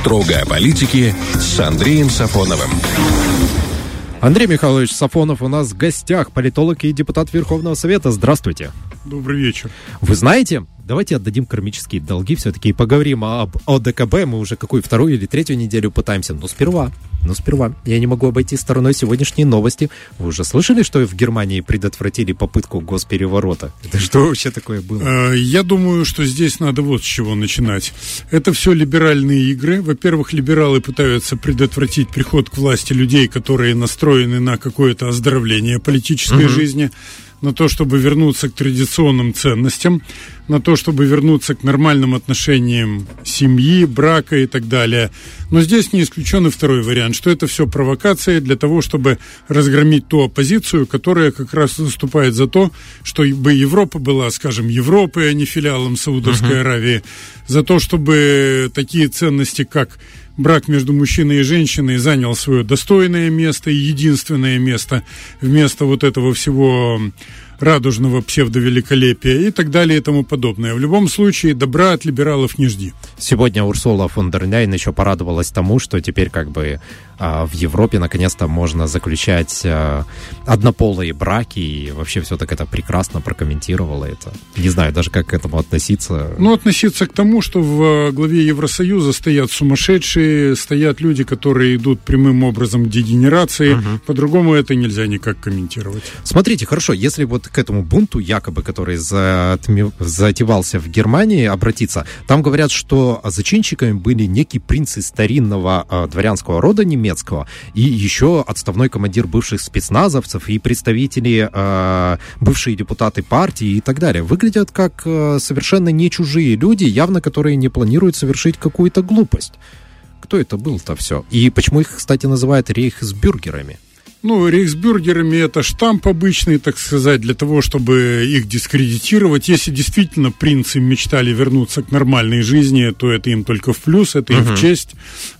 Строго о политике с Андреем Сафоновым. Андрей Михайлович Сафонов у нас в гостях, политолог и депутат Верховного Совета. Здравствуйте. Добрый вечер. Вы знаете, давайте отдадим кармические долги все-таки и поговорим об ОДКБ. Мы уже какую вторую или третью неделю пытаемся, но сперва но сперва я не могу обойти стороной сегодняшние новости. Вы уже слышали, что в Германии предотвратили попытку госпереворота? Это что вообще такое было? Э, я думаю, что здесь надо вот с чего начинать. Это все либеральные игры. Во-первых, либералы пытаются предотвратить приход к власти людей, которые настроены на какое-то оздоровление политической угу. жизни на то, чтобы вернуться к традиционным ценностям, на то, чтобы вернуться к нормальным отношениям семьи, брака и так далее. Но здесь не исключен и второй вариант, что это все провокация для того, чтобы разгромить ту оппозицию, которая как раз выступает за то, чтобы Европа была, скажем, Европой, а не филиалом Саудовской uh-huh. Аравии, за то, чтобы такие ценности, как брак между мужчиной и женщиной занял свое достойное место и единственное место вместо вот этого всего радужного псевдовеликолепия и так далее и тому подобное. В любом случае, добра от либералов не жди. Сегодня Урсула фон дер Ляйен еще порадовалась тому, что теперь как бы в Европе наконец-то можно заключать а, однополые браки, и вообще все так это прекрасно прокомментировала это. Не знаю даже, как к этому относиться. Ну, относиться к тому, что в главе Евросоюза стоят сумасшедшие, стоят люди, которые идут прямым образом к дегенерации. Угу. По-другому это нельзя никак комментировать. Смотрите, хорошо, если вот к этому бунту, якобы, который затевался в Германии, обратиться, там говорят, что зачинщиками были некие принцы старинного а, дворянского рода немецкого, немецкого, и еще отставной командир бывших спецназовцев и представители, э, бывшие депутаты партии и так далее. Выглядят как э, совершенно не чужие люди, явно которые не планируют совершить какую-то глупость. Кто это был-то все? И почему их, кстати, называют рейхсбюргерами? Ну, рейхсбюргерами это штамп обычный, так сказать, для того, чтобы их дискредитировать. Если действительно принцы мечтали вернуться к нормальной жизни, то это им только в плюс, это им uh-huh. в честь.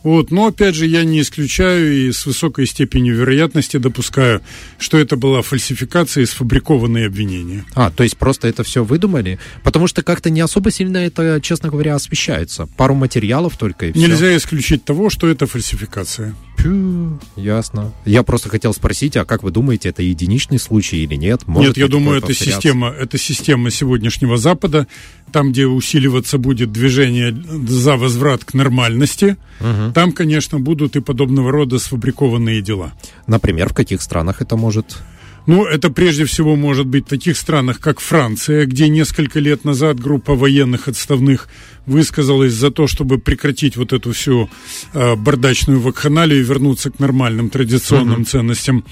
Вот. Но, опять же, я не исключаю и с высокой степенью вероятности допускаю, что это была фальсификация и сфабрикованные обвинения. А, то есть просто это все выдумали? Потому что как-то не особо сильно это, честно говоря, освещается. Пару материалов только и все. Нельзя исключить того, что это фальсификация. Пью, ясно. Я просто хотел спросить, а как вы думаете, это единичный случай или нет? Может нет, я думаю, это система, это система сегодняшнего Запада, там, где усиливаться будет движение за возврат к нормальности, угу. там, конечно, будут и подобного рода сфабрикованные дела. Например, в каких странах это может ну, это прежде всего может быть в таких странах, как Франция, где несколько лет назад группа военных отставных высказалась за то, чтобы прекратить вот эту всю э, бардачную вакханалию и вернуться к нормальным традиционным uh-huh. ценностям.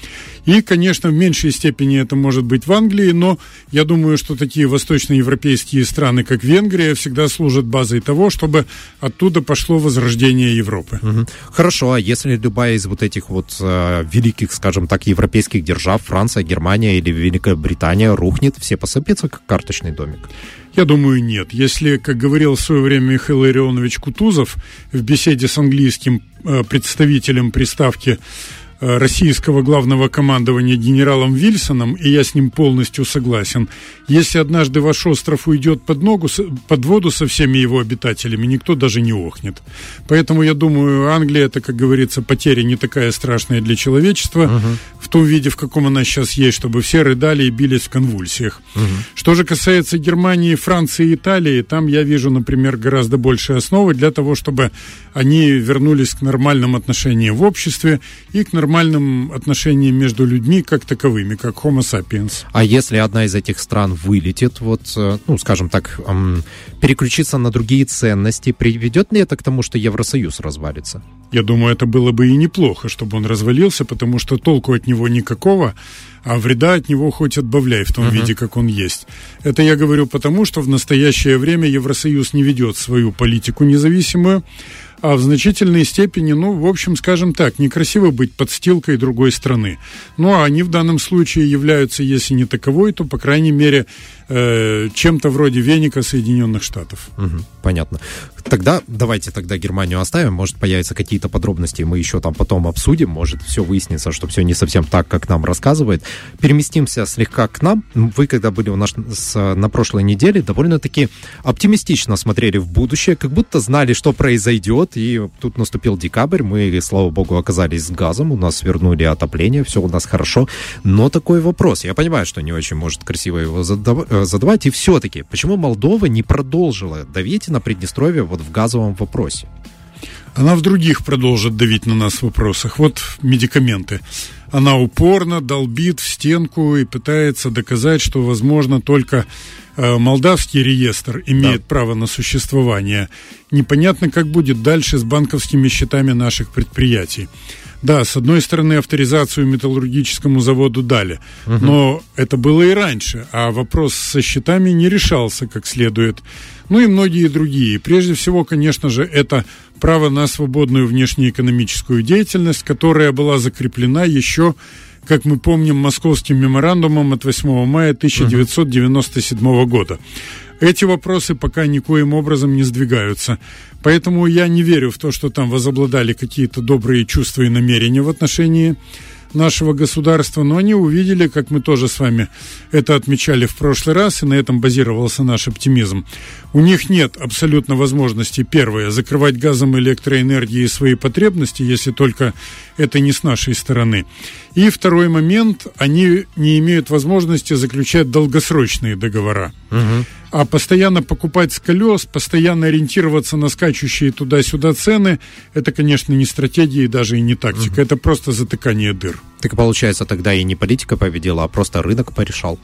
И, конечно, в меньшей степени это может быть в Англии, но я думаю, что такие восточноевропейские страны, как Венгрия, всегда служат базой того, чтобы оттуда пошло возрождение Европы. Uh-huh. Хорошо, а если любая из вот этих вот э, великих, скажем так, европейских держав, Франция, Германия или Великая Британия, рухнет, все посыпятся, как карточный домик? Я думаю, нет. Если, как говорил в свое время Михаил Илларионович Кутузов в беседе с английским э, представителем приставки российского главного командования генералом Вильсоном, и я с ним полностью согласен, если однажды ваш остров уйдет под, ногу, под воду со всеми его обитателями, никто даже не охнет. Поэтому я думаю, Англия, это, как говорится, потеря не такая страшная для человечества, угу. в том виде, в каком она сейчас есть, чтобы все рыдали и бились в конвульсиях. Угу. Что же касается Германии, Франции и Италии, там я вижу, например, гораздо больше основы для того, чтобы они вернулись к нормальным отношениям в обществе и к нормальным нормальным отношениям между людьми как таковыми, как Homo sapiens. А если одна из этих стран вылетит, вот, э, ну, скажем так, переключиться на другие ценности, приведет ли это к тому, что Евросоюз развалится? Я думаю, это было бы и неплохо, чтобы он развалился, потому что толку от него никакого, а вреда от него хоть отбавляй в том uh-huh. виде, как он есть. Это я говорю потому, что в настоящее время Евросоюз не ведет свою политику независимую, а в значительной степени, ну, в общем, скажем так, некрасиво быть подстилкой другой страны. Ну, а они в данном случае являются, если не таковой, то, по крайней мере, э, чем-то вроде веника Соединенных Штатов. Угу, понятно. Тогда давайте тогда Германию оставим. Может, появятся какие-то подробности, мы еще там потом обсудим. Может, все выяснится, что все не совсем так, как нам рассказывает. Переместимся слегка к нам. Вы, когда были у нас на прошлой неделе, довольно-таки оптимистично смотрели в будущее, как будто знали, что произойдет. И тут наступил декабрь. Мы, слава богу, оказались с газом. У нас вернули отопление, все у нас хорошо. Но такой вопрос. Я понимаю, что не очень может красиво его э, задавать. И все-таки, почему Молдова не продолжила давить на Приднестровье вот в газовом вопросе? Она в других продолжит давить на нас в вопросах. Вот медикаменты. Она упорно долбит в стенку и пытается доказать, что, возможно, только э, молдавский реестр имеет да. право на существование. Непонятно, как будет дальше с банковскими счетами наших предприятий. Да, с одной стороны, авторизацию металлургическому заводу дали, угу. но это было и раньше, а вопрос со счетами не решался как следует. Ну и многие другие. Прежде всего, конечно же, это право на свободную внешнеэкономическую деятельность, которая была закреплена еще как мы помним, московским меморандумом от 8 мая 1997 года. Эти вопросы пока никоим образом не сдвигаются. Поэтому я не верю в то, что там возобладали какие-то добрые чувства и намерения в отношении нашего государства, но они увидели, как мы тоже с вами это отмечали в прошлый раз, и на этом базировался наш оптимизм. У них нет абсолютно возможности, первое, закрывать газом и электроэнергией свои потребности, если только это не с нашей стороны. И второй момент, они не имеют возможности заключать долгосрочные договора. Угу. А постоянно покупать с колес, постоянно ориентироваться на скачущие туда-сюда цены, это, конечно, не стратегия и даже и не тактика. Угу. Это просто затыкание дыр. Так получается, тогда и не политика победила, а просто рынок порешал.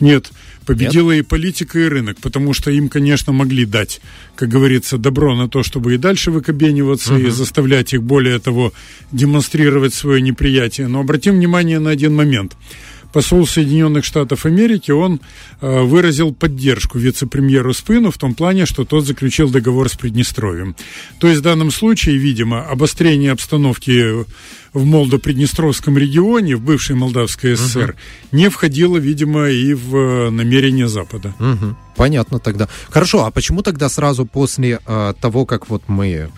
Нет, победила Нет? и политика, и рынок, потому что им, конечно, могли дать, как говорится, добро на то, чтобы и дальше выкобениваться, угу. и заставлять их, более того, демонстрировать свое неприятие. Но обратим внимание на один момент – посол Соединенных Штатов Америки, он э, выразил поддержку вице-премьеру Спыну в том плане, что тот заключил договор с Приднестровьем. То есть в данном случае, видимо, обострение обстановки в Молдо-Приднестровском регионе, в бывшей Молдавской ССР, угу. не входило, видимо, и в э, намерение Запада. Угу. Понятно тогда. Хорошо, а почему тогда сразу после э, того, как вот мы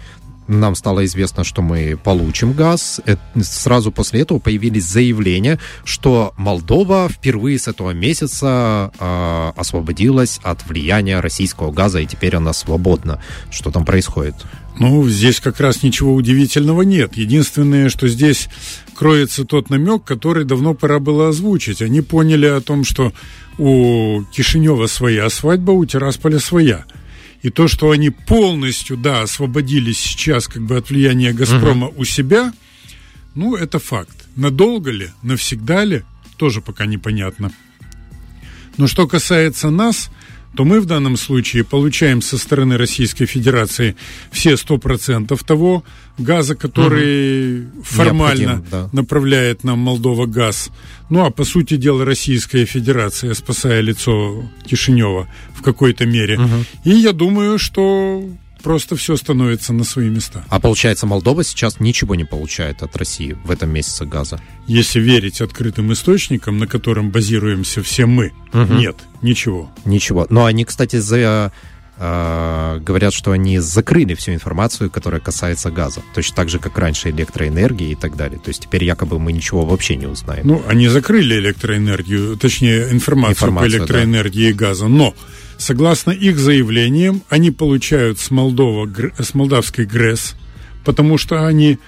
нам стало известно, что мы получим газ. Сразу после этого появились заявления, что Молдова впервые с этого месяца э, освободилась от влияния российского газа, и теперь она свободна. Что там происходит? Ну, здесь как раз ничего удивительного нет. Единственное, что здесь кроется тот намек, который давно пора было озвучить. Они поняли о том, что у Кишинева своя свадьба, у Тирасполя своя. И то, что они полностью, да, освободились сейчас как бы от влияния «Газпрома» угу. у себя, ну, это факт. Надолго ли, навсегда ли, тоже пока непонятно. Но что касается нас, то мы в данном случае получаем со стороны Российской Федерации все 100% того газа, который угу. формально да. направляет нам Молдова газ. Ну а по сути дела Российская Федерация, спасая лицо Кишинева в какой-то мере. Угу. И я думаю, что просто все становится на свои места. А получается, Молдова сейчас ничего не получает от России в этом месяце газа? Если верить открытым источникам, на котором базируемся все мы, угу. нет, ничего. Ничего. Но они, кстати, за э, говорят, что они закрыли всю информацию, которая касается газа. Точно так же, как раньше электроэнергии и так далее. То есть теперь якобы мы ничего вообще не узнаем. Ну, они закрыли электроэнергию, точнее, информацию, информацию по электроэнергии да. и газу. Но Согласно их заявлениям, они получают с, Молдова, с молдавской ГРЭС, потому что они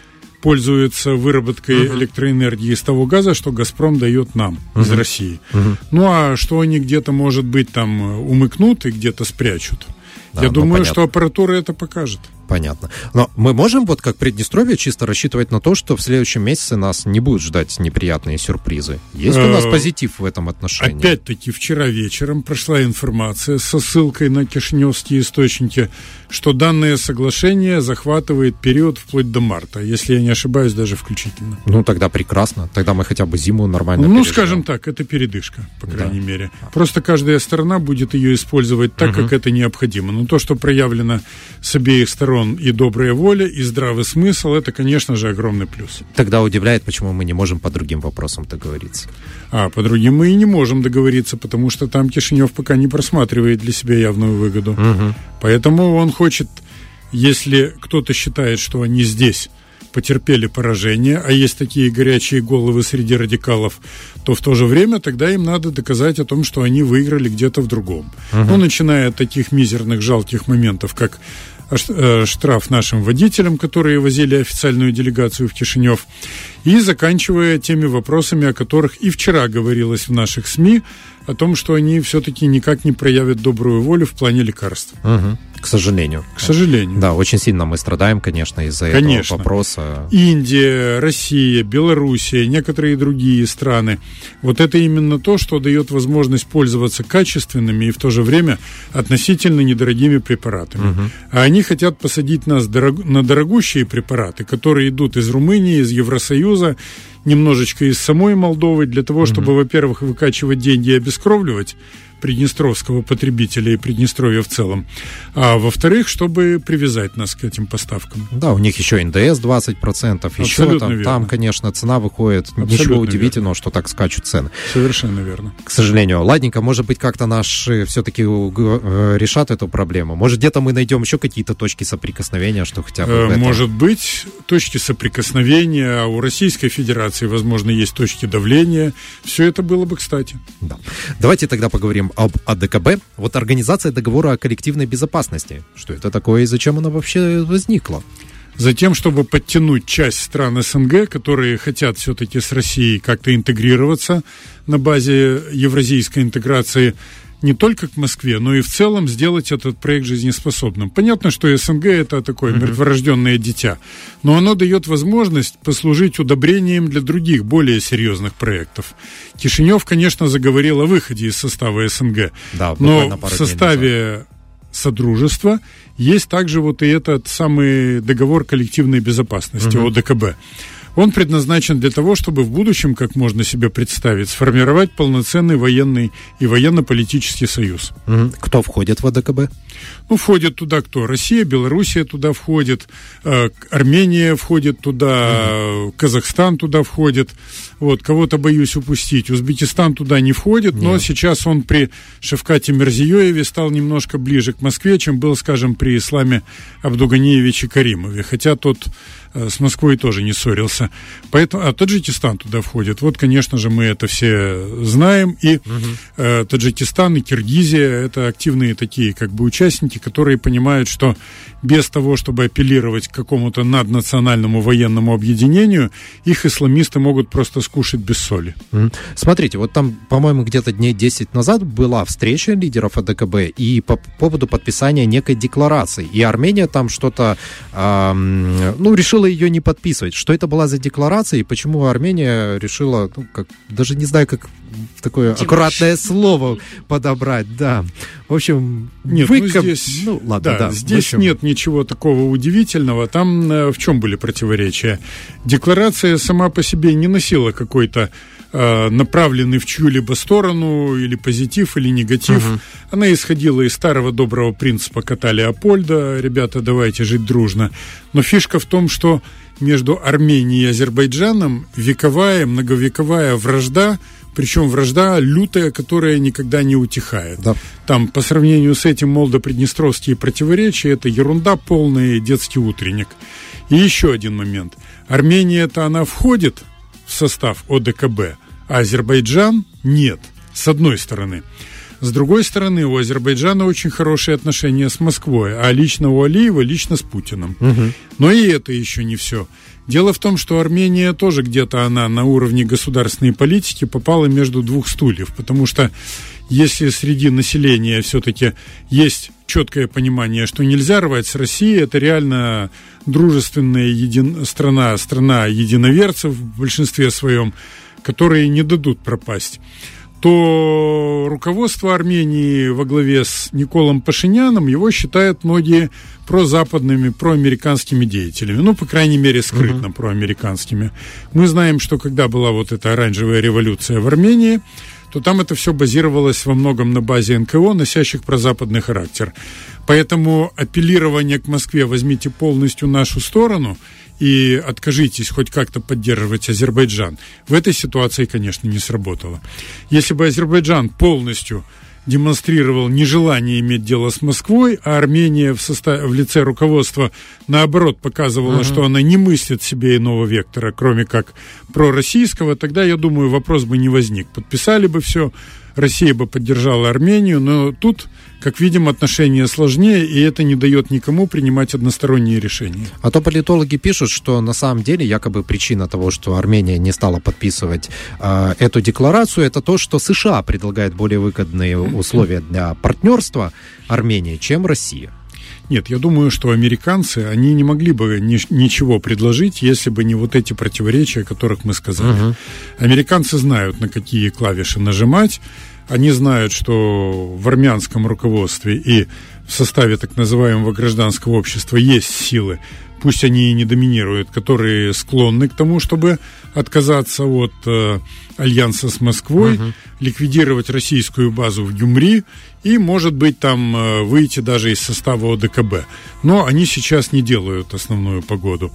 пользуются выработкой uh-huh. электроэнергии из того газа, что Газпром дает нам uh-huh. из России. Uh-huh. Ну а что они где-то, может быть, там умыкнут и где-то спрячут. Да, Я ну, думаю, понятно. что аппаратура это покажет. Понятно. Но мы можем, вот как Приднестровье, чисто рассчитывать на то, что в следующем месяце нас не будут ждать неприятные сюрпризы? Есть у нас э, позитив в этом отношении? Опять-таки, вчера вечером прошла информация со ссылкой на кишневские источники, что данное соглашение захватывает период вплоть до марта, если я не ошибаюсь, даже включительно. Ну, тогда прекрасно. Тогда мы хотя бы зиму нормально Ну, переживем. скажем так, это передышка, по крайней да. мере. Просто каждая сторона будет ее использовать так, угу. как это необходимо. Но то, что проявлено с обеих сторон сторон и добрая воля, и здравый смысл, это, конечно же, огромный плюс. Тогда удивляет, почему мы не можем по другим вопросам договориться. А по другим мы и не можем договориться, потому что там Кишинев пока не просматривает для себя явную выгоду. Угу. Поэтому он хочет Если кто-то считает, что они здесь потерпели поражение, а есть такие горячие головы среди радикалов, то в то же время тогда им надо доказать о том, что они выиграли где-то в другом. Угу. Ну, начиная от таких мизерных, жалких моментов, как штраф нашим водителям, которые возили официальную делегацию в Кишинев, и заканчивая теми вопросами, о которых и вчера говорилось в наших СМИ, о том, что они все-таки никак не проявят добрую волю в плане лекарств. Угу. К сожалению. К сожалению. Да, очень сильно мы страдаем, конечно, из-за конечно. этого вопроса. Индия, Россия, Белоруссия, некоторые другие страны. Вот это именно то, что дает возможность пользоваться качественными и в то же время относительно недорогими препаратами. Угу. А они хотят посадить нас дорог... на дорогущие препараты, которые идут из Румынии, из Евросоюза, немножечко из самой Молдовы, для того, чтобы, угу. во-первых, выкачивать деньги и обескровливать, приднестровского потребителя и Приднестровья в целом. А во-вторых, чтобы привязать нас к этим поставкам. Да, у них еще НДС 20%, еще там, там, конечно, цена выходит. Абсолютно Ничего удивительного, верно. что так скачут цены. Совершенно верно. К сожалению. Ладненько, может быть, как-то наши все-таки э, решат эту проблему. Может, где-то мы найдем еще какие-то точки соприкосновения, что хотя бы... Э, может быть, точки соприкосновения, а у Российской Федерации, возможно, есть точки давления. Все это было бы кстати. Да. Давайте тогда поговорим об АДКБ. Вот Организация договора о коллективной безопасности. Что это такое и зачем она вообще возникла? Затем, чтобы подтянуть часть стран СНГ, которые хотят все-таки с Россией как-то интегрироваться на базе евразийской интеграции, не только к Москве, но и в целом сделать этот проект жизнеспособным. Понятно, что СНГ это такое mm-hmm. мертворожденное дитя, но оно дает возможность послужить удобрением для других, более серьезных проектов. Кишинев, конечно, заговорил о выходе из состава СНГ, да, но в составе Содружества есть также вот и этот самый договор коллективной безопасности, mm-hmm. ОДКБ. Он предназначен для того, чтобы в будущем, как можно себе представить, сформировать полноценный военный и военно-политический союз. Кто входит в АДКБ? Ну, входит туда кто? Россия, Белоруссия туда входит, э, Армения входит туда, угу. Казахстан туда входит. Вот, кого-то боюсь упустить. Узбекистан туда не входит, Нет. но сейчас он при Шевкате Мерзиёеве стал немножко ближе к Москве, чем был, скажем, при Исламе Абдуганиевиче Каримове. Хотя тот с Москвой тоже не ссорился. Поэтому, а Таджикистан туда входит. Вот, конечно же, мы это все знаем. И угу. э, Таджикистан и Киргизия – это активные такие как бы участники, которые понимают, что без того, чтобы апеллировать к какому-то наднациональному военному объединению, их исламисты могут просто скушать без соли. Смотрите, вот там, по-моему, где-то дней 10 назад была встреча лидеров АДКБ и по поводу подписания некой декларации. И Армения там что-то, э, ну, решила ее не подписывать. Что это была за декларация и почему Армения решила, ну, как, даже не знаю, как такое Димаш. аккуратное слово подобрать, да. В общем, нет, выкоп... ну, здесь, ну ладно, да, да. Здесь общем... нет ничего такого удивительного. Там э, в чем были противоречия? Декларация сама по себе не носила какой-то э, направленный в чью-либо сторону или позитив, или негатив. Угу. Она исходила из старого доброго принципа кота Леопольда. Ребята, давайте жить дружно. Но фишка в том, что между Арменией и Азербайджаном вековая, многовековая вражда – причем вражда лютая, которая никогда не утихает. Да. Там по сравнению с этим молдо-приднестровские противоречия это ерунда полная, детский утренник. И еще один момент. Армения-то она входит в состав ОДКБ, а Азербайджан нет, с одной стороны. С другой стороны, у Азербайджана очень хорошие отношения с Москвой, а лично у Алиева лично с Путиным. Угу. Но и это еще не все. Дело в том, что Армения тоже где-то она на уровне государственной политики попала между двух стульев, потому что если среди населения все-таки есть четкое понимание, что нельзя рвать с Россией, это реально дружественная един... страна, страна единоверцев в большинстве своем, которые не дадут пропасть то руководство Армении во главе с Николом Пашиняном его считают многие прозападными, проамериканскими деятелями. Ну, по крайней мере, скрытно uh-huh. проамериканскими. Мы знаем, что когда была вот эта оранжевая революция в Армении, то там это все базировалось во многом на базе НКО, носящих прозападный характер. Поэтому апеллирование к Москве «возьмите полностью нашу сторону» и откажитесь хоть как-то поддерживать Азербайджан, в этой ситуации, конечно, не сработало. Если бы Азербайджан полностью демонстрировал нежелание иметь дело с Москвой, а Армения в, состав... в лице руководства, наоборот, показывала, uh-huh. что она не мыслит себе иного вектора, кроме как пророссийского, тогда, я думаю, вопрос бы не возник. Подписали бы все, Россия бы поддержала Армению, но тут, как видим, отношения сложнее, и это не дает никому принимать односторонние решения. А то политологи пишут, что на самом деле якобы причина того, что Армения не стала подписывать э, эту декларацию, это то, что США предлагает более выгодные условия для партнерства Армении, чем Россия. Нет, я думаю, что американцы, они не могли бы ни, ничего предложить, если бы не вот эти противоречия, о которых мы сказали. Uh-huh. Американцы знают, на какие клавиши нажимать, они знают, что в армянском руководстве и в составе так называемого гражданского общества есть силы, пусть они и не доминируют, которые склонны к тому, чтобы отказаться от э, альянса с Москвой, угу. ликвидировать российскую базу в Гюмри и, может быть, там э, выйти даже из состава ОДКБ. Но они сейчас не делают основную погоду.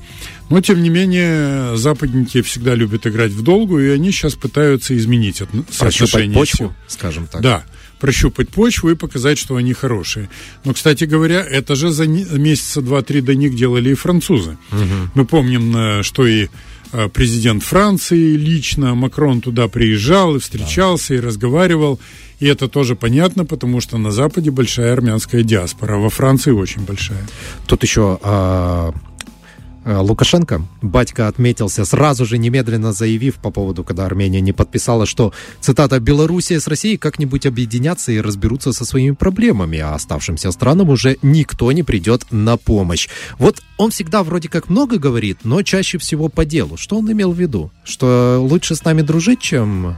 Но, тем не менее, западники всегда любят играть в долгу, и они сейчас пытаются изменить соотношение почву, сил. скажем так. Да прощупать почву и показать, что они хорошие. Но, кстати говоря, это же за месяца два-три до них делали и французы. Угу. Мы помним, э, что и э, президент Франции лично, Макрон туда приезжал и встречался, да. и разговаривал. И это тоже понятно, потому что на Западе большая армянская диаспора, а во Франции очень большая. Тут еще а, Лукашенко, батька отметился, сразу же немедленно заявив по поводу, когда Армения не подписала, что, цитата, «Белоруссия с Россией как-нибудь объединятся и разберутся со своими проблемами, а оставшимся странам уже никто не придет на помощь». Вот он всегда вроде как много говорит, но чаще всего по делу. Что он имел в виду? Что лучше с нами дружить, чем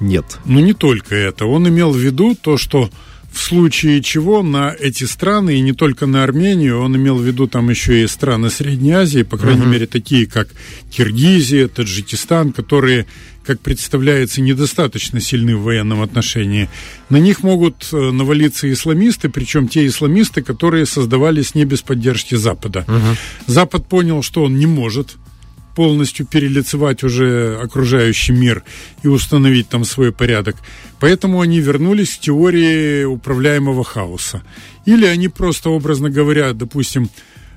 нет? Ну, не только это. Он имел в виду то, что в случае чего на эти страны, и не только на Армению, он имел в виду там еще и страны Средней Азии, по крайней uh-huh. мере, такие как Киргизия, Таджикистан, которые, как представляется, недостаточно сильны в военном отношении. На них могут э, навалиться исламисты, причем те исламисты, которые создавались не без поддержки Запада. Uh-huh. Запад понял, что он не может полностью перелицевать уже окружающий мир и установить там свой порядок. Поэтому они вернулись к теории управляемого хаоса. Или они просто, образно говоря, допустим,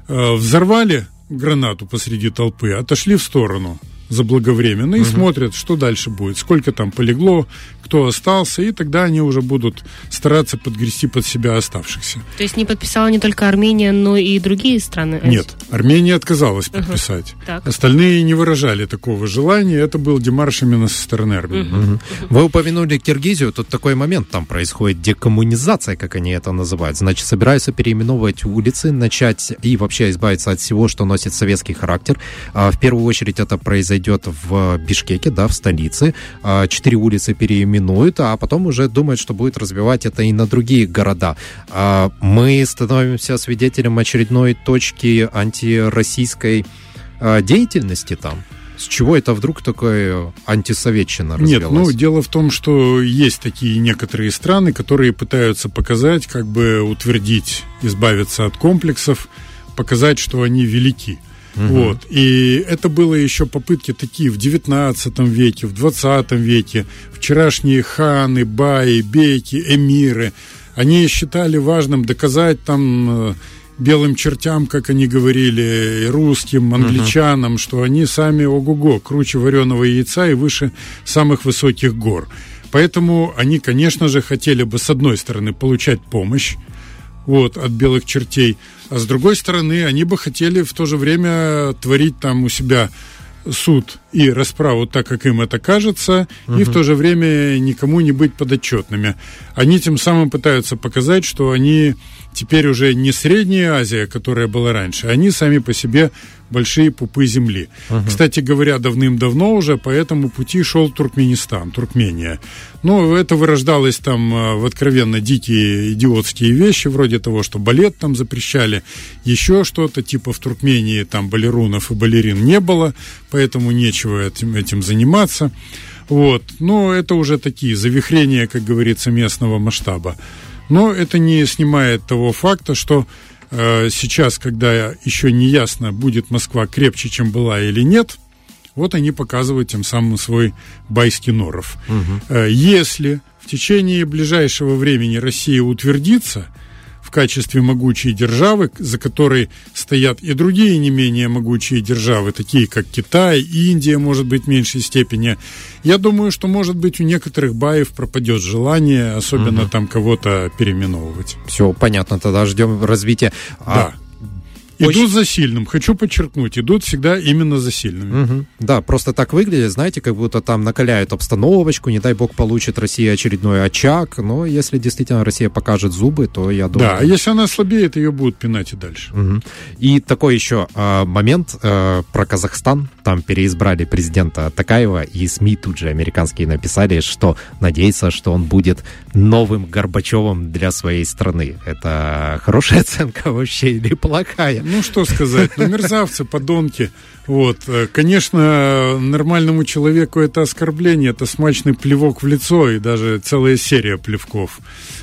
э, взорвали гранату посреди толпы, отошли в сторону заблаговременно и угу. смотрят, что дальше будет, сколько там полегло, кто остался, и тогда они уже будут стараться подгрести под себя оставшихся. То есть не подписала не только Армения, но и другие страны? Нет, Армения отказалась подписать. Угу. Остальные не выражали такого желания, это был демарш именно со стороны Армении. Угу. Вы упомянули Киргизию, тут такой момент, там происходит декоммунизация, как они это называют. Значит, собираются переименовывать улицы, начать и вообще избавиться от всего, что носит советский характер. А, в первую очередь это произойдет в Бишкеке, да, в столице. А, четыре улицы переименуют, а потом уже думают, что будет развивать это и на другие города. А, мы становимся свидетелем очередной точки антироссийской а, деятельности там. С чего это вдруг такое антисоветчина развелась? Нет, ну, дело в том, что есть такие некоторые страны, которые пытаются показать, как бы утвердить, избавиться от комплексов, показать, что они велики. Угу. Вот. И это было еще попытки такие в 19 веке, в 20 веке. Вчерашние ханы, баи, бейки, эмиры, они считали важным доказать там э, белым чертям, как они говорили, русским, англичанам, uh что они сами ого-го, круче вареного яйца и выше самых высоких гор. Поэтому они, конечно же, хотели бы, с одной стороны, получать помощь, вот, от белых чертей. А с другой стороны, они бы хотели в то же время творить там у себя суд и расправу так, как им это кажется, угу. и в то же время никому не быть подотчетными. Они тем самым пытаются показать, что они теперь уже не Средняя Азия, которая была раньше, они сами по себе большие пупы земли. Угу. Кстати говоря, давным-давно уже по этому пути шел Туркменистан, Туркмения. Но это вырождалось там э, в откровенно дикие идиотские вещи, вроде того, что балет там запрещали, еще что-то, типа в Туркмении там балерунов и балерин не было, поэтому нечего этим, этим заниматься. Вот. Но это уже такие завихрения, как говорится, местного масштаба. Но это не снимает того факта, что э, сейчас, когда еще не ясно, будет Москва крепче, чем была или нет, Вот они показывают тем самым свой байский норов. Угу. Если в течение ближайшего времени Россия утвердится в качестве могучей державы, за которой стоят и другие не менее могучие державы, такие как Китай, Индия, может быть, в меньшей степени, я думаю, что, может быть, у некоторых баев пропадет желание, особенно угу. там кого-то переименовывать. Все понятно, тогда ждем развития. А да. Идут Очень... за сильным. Хочу подчеркнуть, идут всегда именно за сильными. Угу. Да, просто так выглядит, знаете, как будто там накаляют обстановочку, не дай бог получит Россия очередной очаг. Но если действительно Россия покажет зубы, то я думаю... Да, а если она слабеет, ее будут пинать и дальше. Угу. И такой еще э, момент э, про Казахстан. Там переизбрали президента Такаева, и СМИ тут же американские написали, что надеется, что он будет новым Горбачевым для своей страны. Это хорошая оценка вообще или плохая? Ну, что сказать, ну, мерзавцы, подонки. Вот, э, конечно, нормальному человеку это оскорбление, это смачный плевок в лицо и даже целая серия плевков.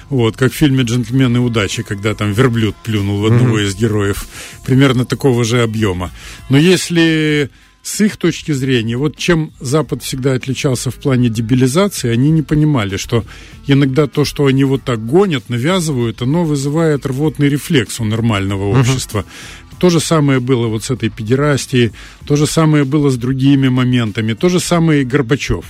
Вот, как в фильме «Джентльмены удачи», когда там верблюд плюнул в одного mm-hmm. из героев. Примерно такого же объема. Но если с их точки зрения, вот чем Запад всегда отличался в плане дебилизации, они не понимали, что иногда то, что они вот так гонят, навязывают, оно вызывает рвотный рефлекс у нормального общества. Uh-huh. То же самое было вот с этой педерастией, то же самое было с другими моментами, то же самое и Горбачев.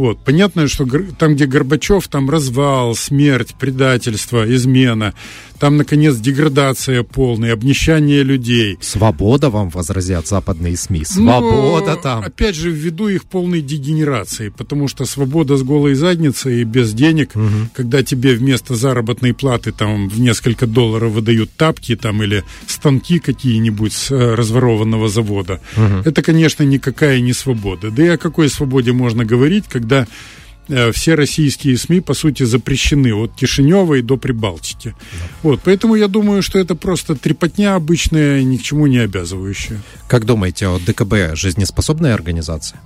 Вот. Понятно, что там, где Горбачев, там развал, смерть, предательство, измена. Там, наконец, деградация полная, обнищание людей. Свобода вам возразят западные СМИ. Свобода Но, там. Опять же, ввиду их полной дегенерации, потому что свобода с голой задницей и без денег, угу. когда тебе вместо заработной платы там в несколько долларов выдают тапки там или станки какие-нибудь с э, разворованного завода, угу. это, конечно, никакая не свобода. Да и о какой свободе можно говорить, когда Э, все российские СМИ, по сути, запрещены от Кишинева до Прибалтики. Да. Вот, поэтому я думаю, что это просто трепотня обычная, ни к чему не обязывающая. Как думаете, о ДКБ жизнеспособная организация?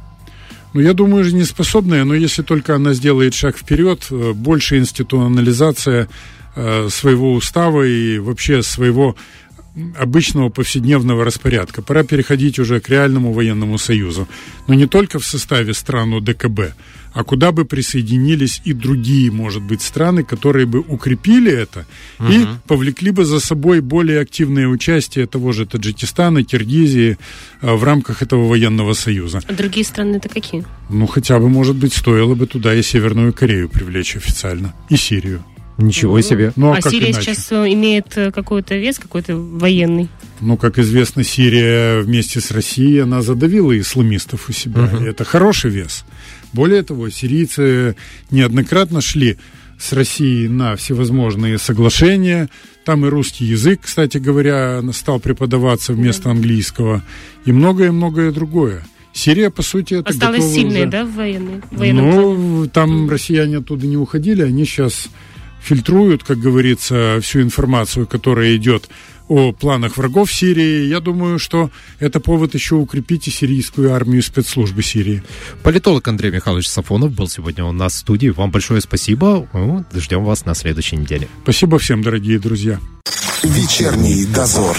Ну, я думаю, жизнеспособная, но если только она сделает шаг вперед, э, больше институционализация э, своего устава и вообще своего обычного повседневного распорядка. Пора переходить уже к реальному военному союзу. Но не только в составе стран ДКБ, а куда бы присоединились и другие, может быть, страны, которые бы укрепили это угу. и повлекли бы за собой более активное участие того же Таджикистана, Киргизии а, в рамках этого военного союза. А другие страны это какие? Ну, хотя бы, может быть, стоило бы туда и Северную Корею привлечь официально, и Сирию. Ничего себе. Ну, а, а Сирия иначе? сейчас э, имеет э, какой-то вес, какой-то военный? Ну, как известно, Сирия вместе с Россией, она задавила исламистов у себя. Uh-huh. Это хороший вес. Более того, сирийцы неоднократно шли с Россией на всевозможные соглашения. Там и русский язык, кстати говоря, стал преподаваться вместо английского. И многое-многое другое. Сирия, по сути, это Осталась сильной, уже... да, в военной? Ну, там россияне оттуда не уходили, они сейчас фильтруют, как говорится, всю информацию, которая идет о планах врагов Сирии. Я думаю, что это повод еще укрепить и сирийскую армию спецслужбы Сирии. Политолог Андрей Михайлович Сафонов был сегодня у нас в студии. Вам большое спасибо. Ждем вас на следующей неделе. Спасибо всем, дорогие друзья. Вечерний дозор.